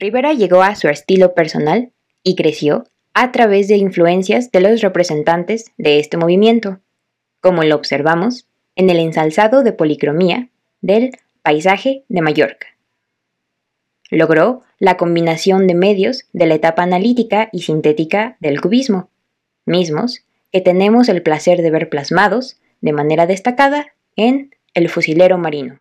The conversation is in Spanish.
Rivera llegó a su estilo personal y creció a través de influencias de los representantes de este movimiento, como lo observamos en el ensalzado de policromía del paisaje de Mallorca. Logró la combinación de medios de la etapa analítica y sintética del cubismo, mismos que tenemos el placer de ver plasmados de manera destacada en El fusilero marino.